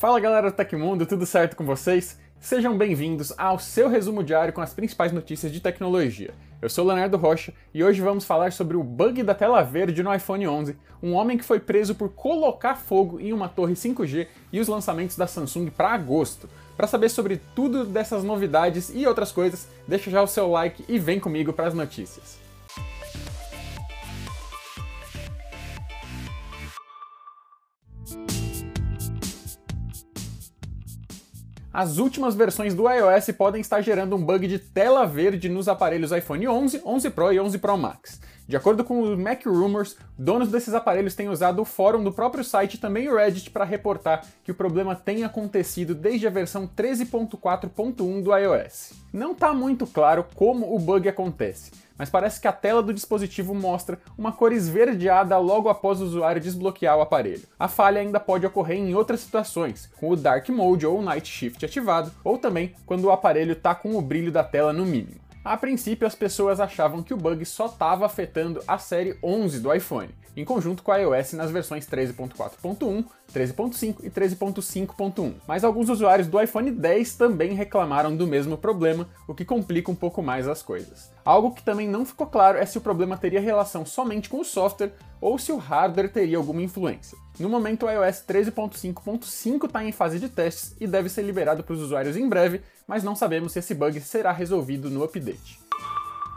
Fala galera do Tecmundo, tudo certo com vocês? Sejam bem-vindos ao seu resumo diário com as principais notícias de tecnologia. Eu sou Leonardo Rocha e hoje vamos falar sobre o bug da tela verde no iPhone 11, um homem que foi preso por colocar fogo em uma torre 5G e os lançamentos da Samsung para agosto. Para saber sobre tudo dessas novidades e outras coisas, deixa já o seu like e vem comigo para as notícias. As últimas versões do iOS podem estar gerando um bug de tela verde nos aparelhos iPhone 11, 11 Pro e 11 Pro Max. De acordo com o Mac Rumors, donos desses aparelhos têm usado o fórum do próprio site e também o Reddit para reportar que o problema tem acontecido desde a versão 13.4.1 do iOS. Não está muito claro como o bug acontece, mas parece que a tela do dispositivo mostra uma cor esverdeada logo após o usuário desbloquear o aparelho. A falha ainda pode ocorrer em outras situações, com o Dark Mode ou o Night Shift ativado, ou também quando o aparelho está com o brilho da tela no mínimo. A princípio, as pessoas achavam que o bug só estava afetando a série 11 do iPhone, em conjunto com a iOS nas versões 13.4.1, 13.5 e 13.5.1. Mas alguns usuários do iPhone 10 também reclamaram do mesmo problema, o que complica um pouco mais as coisas. Algo que também não ficou claro é se o problema teria relação somente com o software ou se o hardware teria alguma influência. No momento, o iOS 13.5.5 está em fase de testes e deve ser liberado para os usuários em breve, mas não sabemos se esse bug será resolvido no update.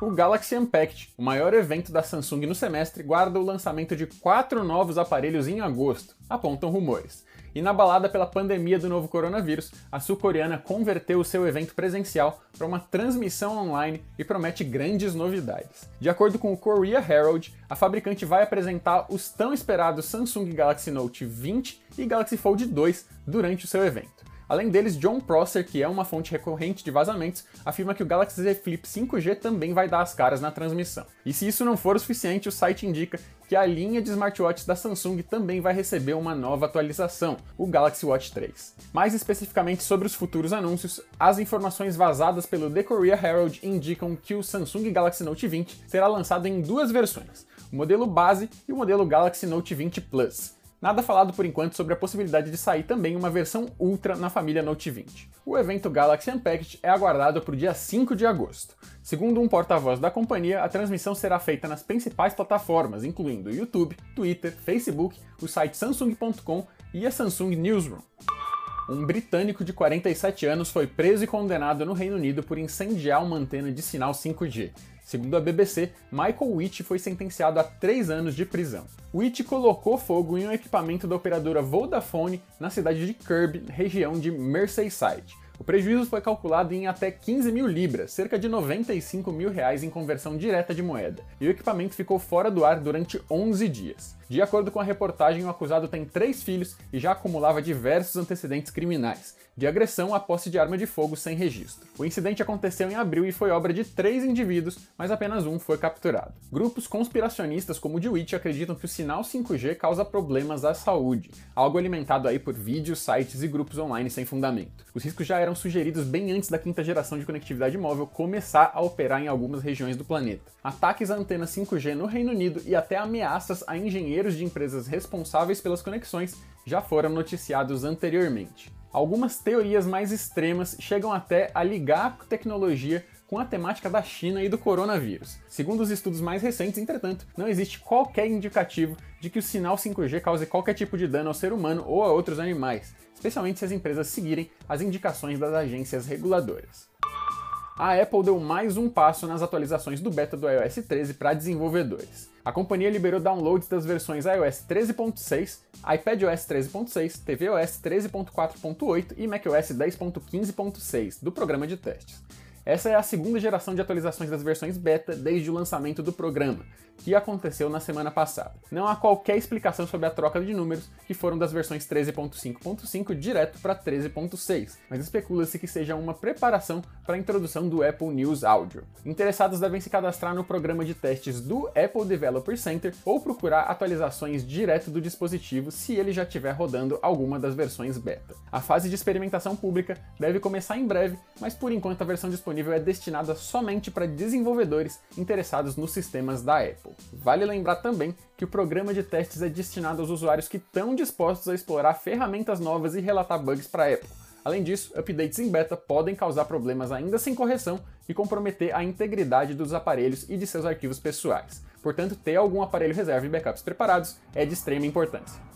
O Galaxy Unpacked, o maior evento da Samsung no semestre, guarda o lançamento de quatro novos aparelhos em agosto, apontam rumores. E na balada pela pandemia do novo coronavírus, a sul-coreana converteu o seu evento presencial para uma transmissão online e promete grandes novidades. De acordo com o Korea Herald, a fabricante vai apresentar os tão esperados Samsung Galaxy Note 20 e Galaxy Fold 2 durante o seu evento. Além deles, John Prosser, que é uma fonte recorrente de vazamentos, afirma que o Galaxy Z Flip 5G também vai dar as caras na transmissão. E se isso não for o suficiente, o site indica que a linha de smartwatches da Samsung também vai receber uma nova atualização, o Galaxy Watch 3. Mais especificamente sobre os futuros anúncios, as informações vazadas pelo The Korea Herald indicam que o Samsung Galaxy Note 20 será lançado em duas versões, o modelo base e o modelo Galaxy Note 20 Plus. Nada falado por enquanto sobre a possibilidade de sair também uma versão Ultra na família Note 20. O evento Galaxy Unpacked é aguardado para o dia 5 de agosto. Segundo um porta-voz da companhia, a transmissão será feita nas principais plataformas, incluindo YouTube, Twitter, Facebook, o site Samsung.com e a Samsung Newsroom. Um britânico de 47 anos foi preso e condenado no Reino Unido por incendiar uma antena de sinal 5G. Segundo a BBC, Michael Witt foi sentenciado a três anos de prisão. Witt colocou fogo em um equipamento da operadora Vodafone na cidade de Kirby, região de Merseyside. O prejuízo foi calculado em até 15 mil libras, cerca de 95 mil reais em conversão direta de moeda, e o equipamento ficou fora do ar durante 11 dias. De acordo com a reportagem, o acusado tem três filhos e já acumulava diversos antecedentes criminais, de agressão à posse de arma de fogo sem registro. O incidente aconteceu em abril e foi obra de três indivíduos, mas apenas um foi capturado. Grupos conspiracionistas como o de Witch acreditam que o sinal 5G causa problemas à saúde, algo alimentado aí por vídeos, sites e grupos online sem fundamento. Os riscos já eram sugeridos bem antes da quinta geração de conectividade móvel começar a operar em algumas regiões do planeta. Ataques à antena 5G no Reino Unido e até ameaças a engenheiros de empresas responsáveis pelas conexões já foram noticiados anteriormente. Algumas teorias mais extremas chegam até a ligar a tecnologia com a temática da China e do coronavírus. Segundo os estudos mais recentes, entretanto, não existe qualquer indicativo de que o sinal 5G cause qualquer tipo de dano ao ser humano ou a outros animais, especialmente se as empresas seguirem as indicações das agências reguladoras a Apple deu mais um passo nas atualizações do beta do iOS 13 para desenvolvedores. A companhia liberou downloads das versões iOS 13.6, iPadOS 13.6, tvOS 13.4.8 e macOS 10.15.6 do programa de testes. Essa é a segunda geração de atualizações das versões beta desde o lançamento do programa, que aconteceu na semana passada. Não há qualquer explicação sobre a troca de números que foram das versões 13.5.5 direto para 13.6, mas especula-se que seja uma preparação para a introdução do Apple News Audio. Interessados devem se cadastrar no programa de testes do Apple Developer Center ou procurar atualizações direto do dispositivo se ele já estiver rodando alguma das versões beta. A fase de experimentação pública deve começar em breve, mas por enquanto a versão disponível disponível é destinada somente para desenvolvedores interessados nos sistemas da Apple. Vale lembrar também que o programa de testes é destinado aos usuários que estão dispostos a explorar ferramentas novas e relatar bugs para a Apple. Além disso, updates em beta podem causar problemas ainda sem correção e comprometer a integridade dos aparelhos e de seus arquivos pessoais. Portanto, ter algum aparelho reserva e backups preparados é de extrema importância.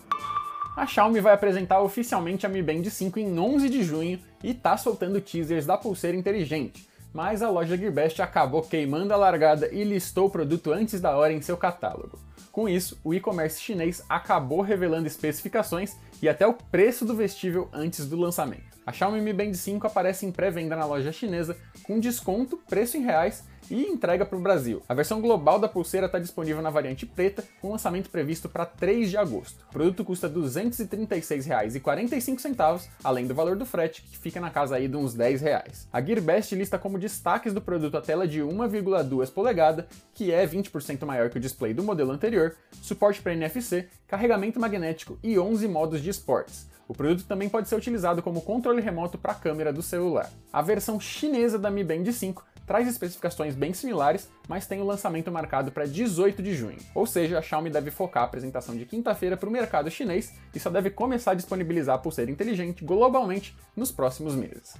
A Xiaomi vai apresentar oficialmi a Mi Band 5 em 11 de junho e tá soltando teasers da pulseira inteligente, mas a loja Gearbest acabou queimando a largada e listou o produto antes da hora em seu catálogo. Com isso, o e-commerce chinês acabou revelando especificações e até o preço do vestível antes do lançamento. A Xiaomi Mi Band 5 aparece em pré-venda na loja chinesa com desconto, preço em reais e entrega para o Brasil. A versão global da pulseira está disponível na variante preta, com lançamento previsto para 3 de agosto. O produto custa R$ 236,45, além do valor do frete, que fica na casa aí de uns 10 reais. A Gearbest lista como destaques do produto a tela de 1,2 polegada, que é 20% maior que o display do modelo anterior, suporte para NFC, carregamento magnético e 11 modos de esportes. O produto também pode ser utilizado como controle remoto para a câmera do celular. A versão chinesa da Mi Band 5 traz especificações bem similares, mas tem o lançamento marcado para 18 de junho. Ou seja, a Xiaomi deve focar a apresentação de quinta-feira para o mercado chinês e só deve começar a disponibilizar a pulseira inteligente globalmente nos próximos meses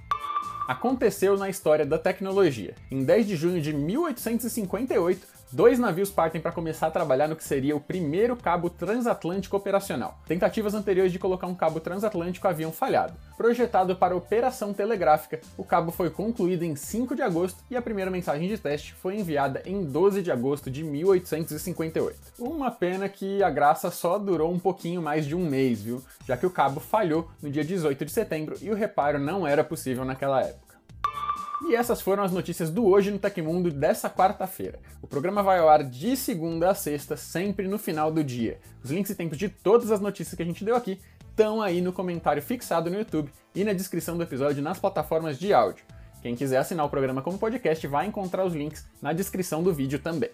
aconteceu na história da tecnologia. Em 10 de junho de 1858, dois navios partem para começar a trabalhar no que seria o primeiro cabo transatlântico operacional. Tentativas anteriores de colocar um cabo transatlântico haviam falhado. Projetado para operação telegráfica, o cabo foi concluído em 5 de agosto e a primeira mensagem de teste foi enviada em 12 de agosto de 1858. Uma pena que a graça só durou um pouquinho mais de um mês, viu? Já que o cabo falhou no dia 18 de setembro e o reparo não era possível naquela época. E essas foram as notícias do Hoje no Tecmundo dessa quarta-feira. O programa vai ao ar de segunda a sexta, sempre no final do dia. Os links e tempos de todas as notícias que a gente deu aqui estão aí no comentário fixado no YouTube e na descrição do episódio nas plataformas de áudio. Quem quiser assinar o programa como podcast vai encontrar os links na descrição do vídeo também.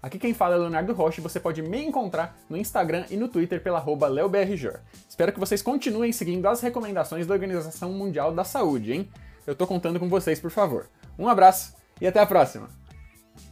Aqui quem fala é Leonardo Rocha e você pode me encontrar no Instagram e no Twitter pela leobrjor. Espero que vocês continuem seguindo as recomendações da Organização Mundial da Saúde, hein? Eu tô contando com vocês, por favor. Um abraço e até a próxima!